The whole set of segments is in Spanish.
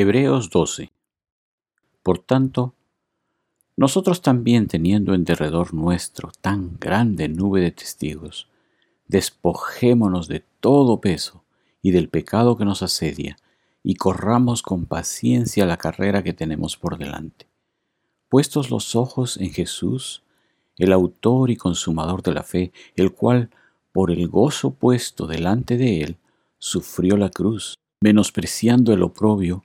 Hebreos 12. Por tanto, nosotros también teniendo en derredor nuestro tan grande nube de testigos, despojémonos de todo peso y del pecado que nos asedia, y corramos con paciencia la carrera que tenemos por delante. Puestos los ojos en Jesús, el autor y consumador de la fe, el cual, por el gozo puesto delante de él, sufrió la cruz, menospreciando el oprobio,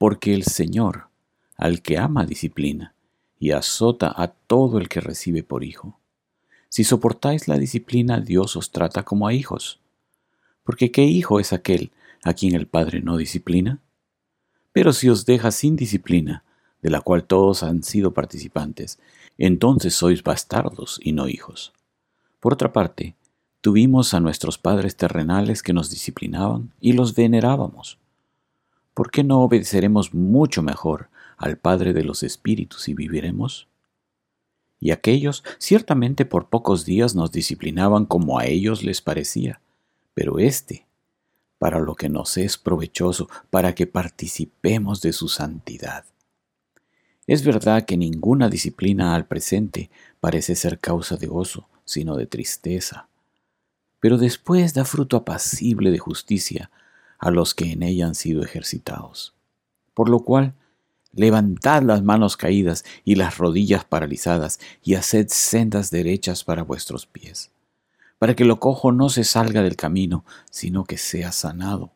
porque el Señor, al que ama, disciplina, y azota a todo el que recibe por hijo. Si soportáis la disciplina, Dios os trata como a hijos. Porque ¿qué hijo es aquel a quien el Padre no disciplina? Pero si os deja sin disciplina, de la cual todos han sido participantes, entonces sois bastardos y no hijos. Por otra parte, tuvimos a nuestros padres terrenales que nos disciplinaban y los venerábamos. ¿Por qué no obedeceremos mucho mejor al Padre de los Espíritus y viviremos? Y aquellos ciertamente por pocos días nos disciplinaban como a ellos les parecía, pero éste, para lo que nos es provechoso, para que participemos de su santidad. Es verdad que ninguna disciplina al presente parece ser causa de gozo, sino de tristeza, pero después da fruto apacible de justicia a los que en ella han sido ejercitados. Por lo cual, levantad las manos caídas y las rodillas paralizadas, y haced sendas derechas para vuestros pies, para que lo cojo no se salga del camino, sino que sea sanado.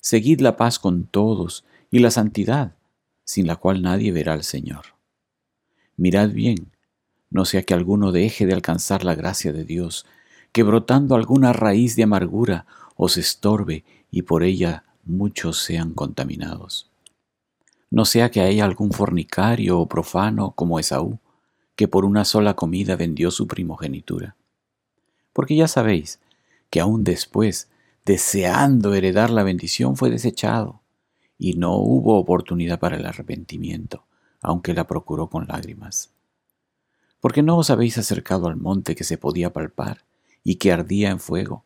Seguid la paz con todos y la santidad, sin la cual nadie verá al Señor. Mirad bien, no sea que alguno deje de alcanzar la gracia de Dios, que brotando alguna raíz de amargura os estorbe y por ella muchos sean contaminados. No sea que haya algún fornicario o profano como Esaú, que por una sola comida vendió su primogenitura. Porque ya sabéis que aún después, deseando heredar la bendición, fue desechado, y no hubo oportunidad para el arrepentimiento, aunque la procuró con lágrimas. Porque no os habéis acercado al monte que se podía palpar y que ardía en fuego,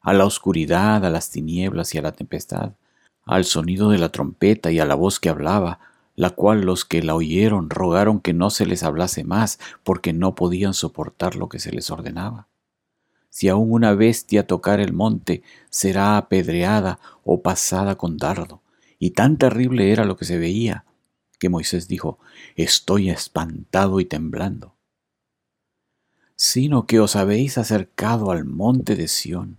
a la oscuridad, a las tinieblas y a la tempestad, al sonido de la trompeta y a la voz que hablaba, la cual los que la oyeron rogaron que no se les hablase más, porque no podían soportar lo que se les ordenaba. Si aún una bestia tocar el monte, será apedreada o pasada con dardo. Y tan terrible era lo que se veía, que Moisés dijo, Estoy espantado y temblando. Sino que os habéis acercado al monte de Sión,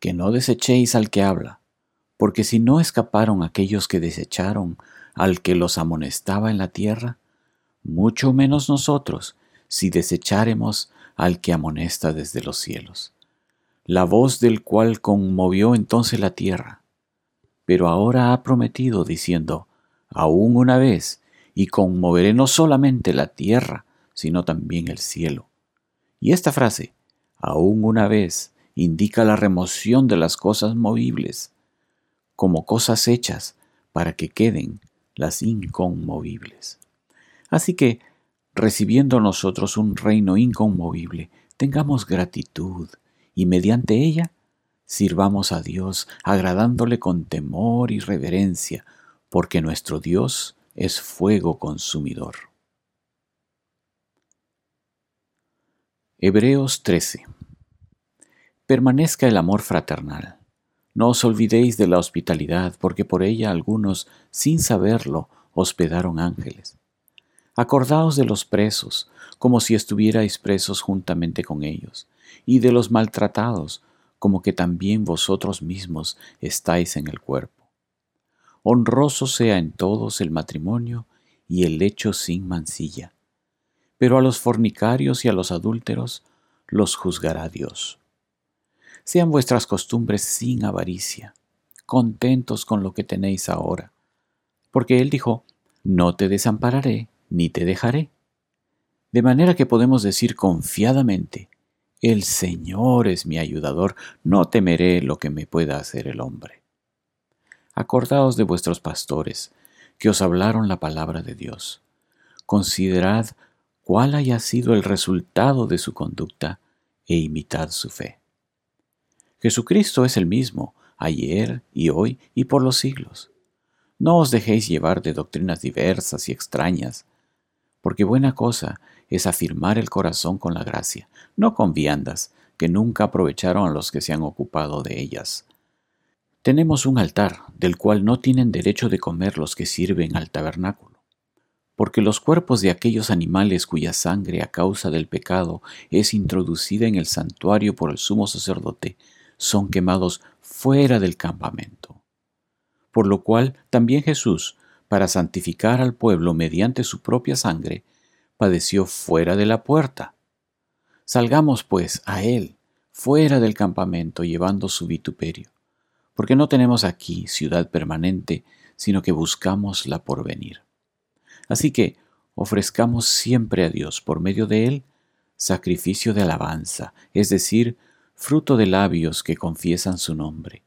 que no desechéis al que habla, porque si no escaparon aquellos que desecharon al que los amonestaba en la tierra, mucho menos nosotros si desecháremos al que amonesta desde los cielos, la voz del cual conmovió entonces la tierra, pero ahora ha prometido diciendo, aún una vez, y conmoveré no solamente la tierra, sino también el cielo. Y esta frase, aún una vez, indica la remoción de las cosas movibles como cosas hechas para que queden las inconmovibles. Así que, recibiendo nosotros un reino inconmovible, tengamos gratitud y mediante ella sirvamos a Dios agradándole con temor y reverencia, porque nuestro Dios es fuego consumidor. Hebreos 13 permanezca el amor fraternal. No os olvidéis de la hospitalidad, porque por ella algunos, sin saberlo, hospedaron ángeles. Acordaos de los presos, como si estuvierais presos juntamente con ellos, y de los maltratados, como que también vosotros mismos estáis en el cuerpo. Honroso sea en todos el matrimonio y el lecho sin mancilla, pero a los fornicarios y a los adúlteros los juzgará Dios. Sean vuestras costumbres sin avaricia, contentos con lo que tenéis ahora, porque Él dijo, no te desampararé ni te dejaré. De manera que podemos decir confiadamente, el Señor es mi ayudador, no temeré lo que me pueda hacer el hombre. Acordaos de vuestros pastores, que os hablaron la palabra de Dios. Considerad cuál haya sido el resultado de su conducta e imitad su fe. Jesucristo es el mismo, ayer y hoy y por los siglos. No os dejéis llevar de doctrinas diversas y extrañas, porque buena cosa es afirmar el corazón con la gracia, no con viandas, que nunca aprovecharon a los que se han ocupado de ellas. Tenemos un altar, del cual no tienen derecho de comer los que sirven al tabernáculo, porque los cuerpos de aquellos animales cuya sangre a causa del pecado es introducida en el santuario por el sumo sacerdote, son quemados fuera del campamento. Por lo cual también Jesús, para santificar al pueblo mediante su propia sangre, padeció fuera de la puerta. Salgamos pues a él, fuera del campamento, llevando su vituperio, porque no tenemos aquí ciudad permanente, sino que buscamos la porvenir. Así que ofrezcamos siempre a Dios por medio de él sacrificio de alabanza, es decir, fruto de labios que confiesan su nombre.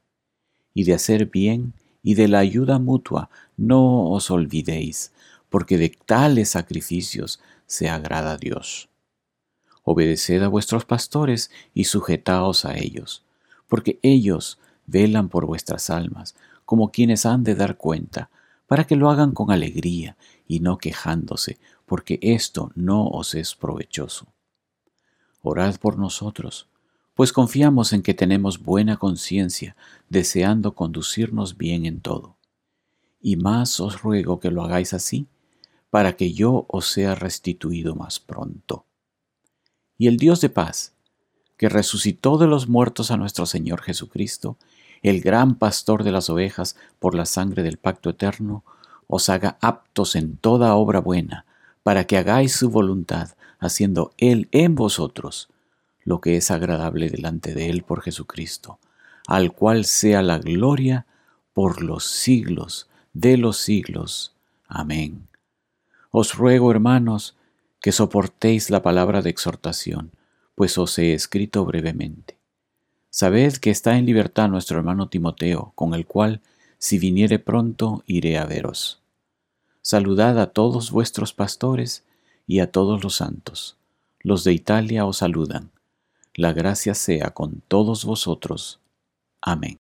Y de hacer bien y de la ayuda mutua no os olvidéis, porque de tales sacrificios se agrada Dios. Obedeced a vuestros pastores y sujetaos a ellos, porque ellos velan por vuestras almas, como quienes han de dar cuenta, para que lo hagan con alegría y no quejándose, porque esto no os es provechoso. Orad por nosotros, pues confiamos en que tenemos buena conciencia, deseando conducirnos bien en todo. Y más os ruego que lo hagáis así, para que yo os sea restituido más pronto. Y el Dios de paz, que resucitó de los muertos a nuestro Señor Jesucristo, el gran pastor de las ovejas por la sangre del pacto eterno, os haga aptos en toda obra buena, para que hagáis su voluntad, haciendo Él en vosotros lo que es agradable delante de Él por Jesucristo, al cual sea la gloria por los siglos de los siglos. Amén. Os ruego, hermanos, que soportéis la palabra de exhortación, pues os he escrito brevemente. Sabed que está en libertad nuestro hermano Timoteo, con el cual, si viniere pronto, iré a veros. Saludad a todos vuestros pastores y a todos los santos. Los de Italia os saludan. La gracia sea con todos vosotros. Amén.